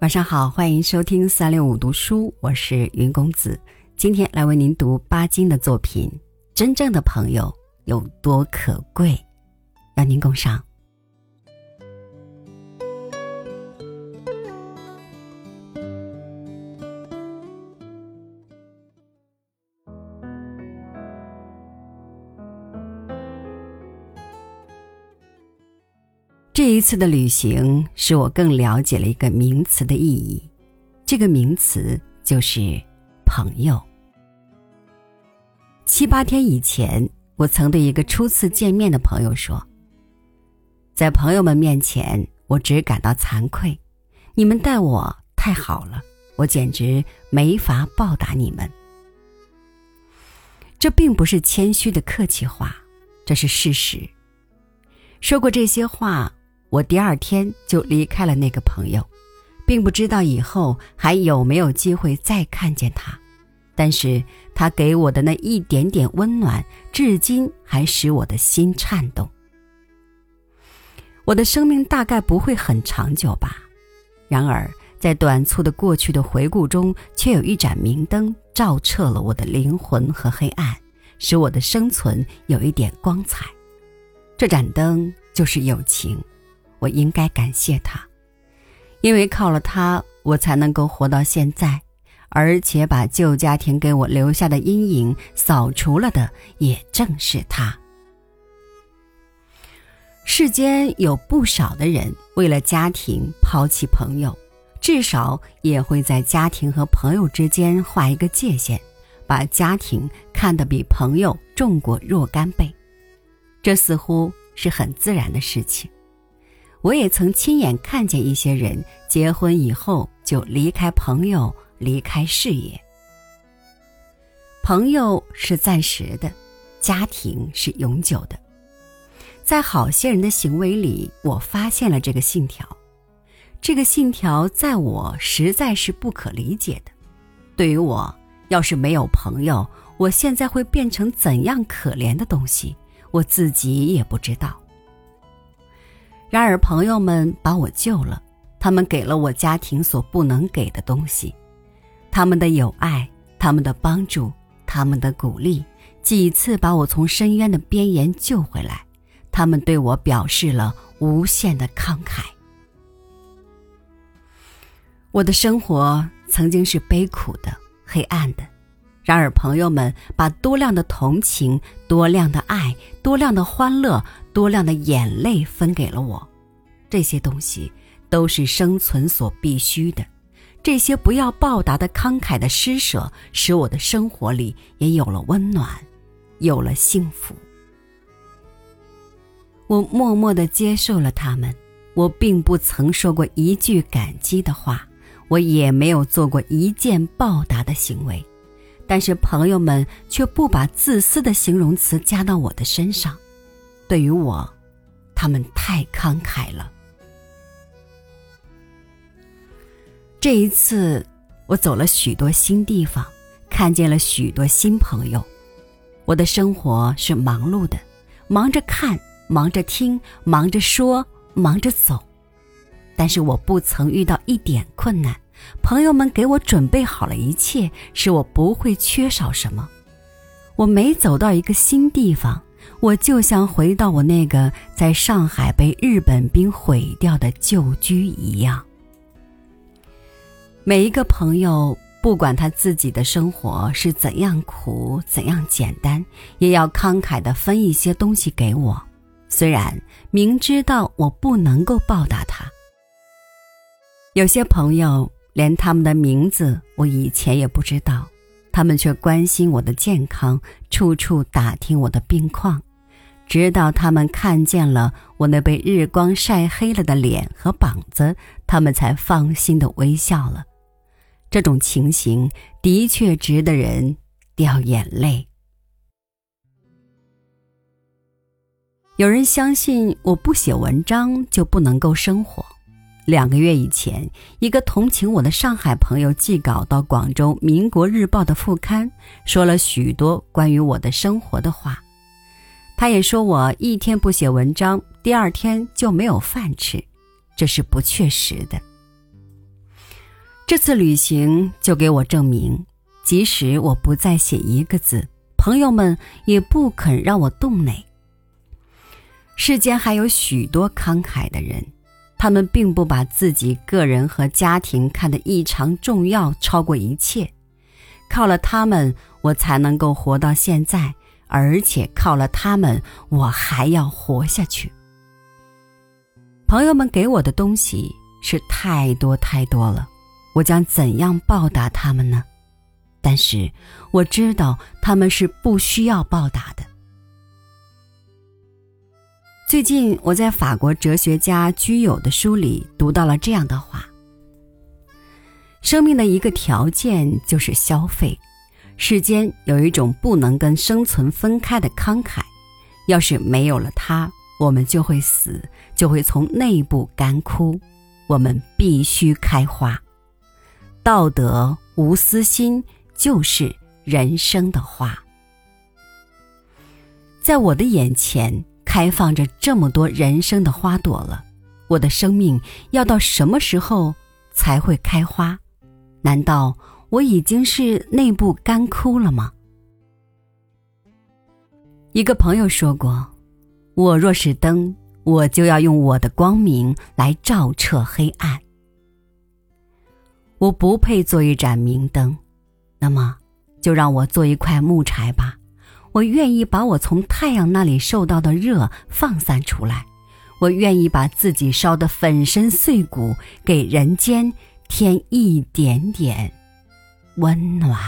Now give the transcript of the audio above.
晚上好，欢迎收听三六五读书，我是云公子。今天来为您读巴金的作品《真正的朋友有多可贵》，邀您共赏。这一次的旅行使我更了解了一个名词的意义，这个名词就是朋友。七八天以前，我曾对一个初次见面的朋友说：“在朋友们面前，我只感到惭愧，你们待我太好了，我简直没法报答你们。”这并不是谦虚的客气话，这是事实。说过这些话。我第二天就离开了那个朋友，并不知道以后还有没有机会再看见他，但是他给我的那一点点温暖，至今还使我的心颤动。我的生命大概不会很长久吧，然而在短促的过去的回顾中，却有一盏明灯照彻了我的灵魂和黑暗，使我的生存有一点光彩。这盏灯就是友情。我应该感谢他，因为靠了他，我才能够活到现在，而且把旧家庭给我留下的阴影扫除了的，也正是他。世间有不少的人为了家庭抛弃朋友，至少也会在家庭和朋友之间画一个界限，把家庭看得比朋友重过若干倍，这似乎是很自然的事情。我也曾亲眼看见一些人结婚以后就离开朋友，离开事业。朋友是暂时的，家庭是永久的。在好些人的行为里，我发现了这个信条。这个信条在我实在是不可理解的。对于我，要是没有朋友，我现在会变成怎样可怜的东西，我自己也不知道。然而，朋友们把我救了，他们给了我家庭所不能给的东西，他们的友爱，他们的帮助，他们的鼓励，几次把我从深渊的边沿救回来，他们对我表示了无限的慷慨。我的生活曾经是悲苦的、黑暗的，然而朋友们把多量的同情、多量的爱、多量的欢乐。多量的眼泪分给了我，这些东西都是生存所必须的。这些不要报答的慷慨的施舍，使我的生活里也有了温暖，有了幸福。我默默的接受了他们，我并不曾说过一句感激的话，我也没有做过一件报答的行为，但是朋友们却不把自私的形容词加到我的身上。对于我，他们太慷慨了。这一次，我走了许多新地方，看见了许多新朋友。我的生活是忙碌的，忙着看，忙着听，忙着说，忙着走。但是我不曾遇到一点困难，朋友们给我准备好了一切，使我不会缺少什么。我每走到一个新地方。我就像回到我那个在上海被日本兵毁掉的旧居一样。每一个朋友，不管他自己的生活是怎样苦、怎样简单，也要慷慨的分一些东西给我，虽然明知道我不能够报答他。有些朋友，连他们的名字我以前也不知道。他们却关心我的健康，处处打听我的病况，直到他们看见了我那被日光晒黑了的脸和膀子，他们才放心的微笑了。这种情形的确值得人掉眼泪。有人相信我不写文章就不能够生活。两个月以前，一个同情我的上海朋友寄稿到广州《民国日报》的副刊，说了许多关于我的生活的话。他也说我一天不写文章，第二天就没有饭吃，这是不确实的。这次旅行就给我证明，即使我不再写一个字，朋友们也不肯让我动馁。世间还有许多慷慨的人，他们并不把自己个人和家庭看得异常重要，超过一切。靠了他们，我才能够活到现在，而且靠了他们，我还要活下去。朋友们给我的东西是太多太多了，我将怎样报答他们呢？但是我知道他们是不需要报答的。最近我在法国哲学家居友的书里读到了这样的话：生命的一个条件就是消费。世间有一种不能跟生存分开的慷慨，要是没有了它，我们就会死，就会从内部干枯。我们必须开花。道德无私心就是人生的花。在我的眼前。开放着这么多人生的花朵了，我的生命要到什么时候才会开花？难道我已经是内部干枯了吗？一个朋友说过：“我若是灯，我就要用我的光明来照彻黑暗。我不配做一盏明灯，那么就让我做一块木柴吧。”我愿意把我从太阳那里受到的热放散出来，我愿意把自己烧得粉身碎骨，给人间添一点点温暖。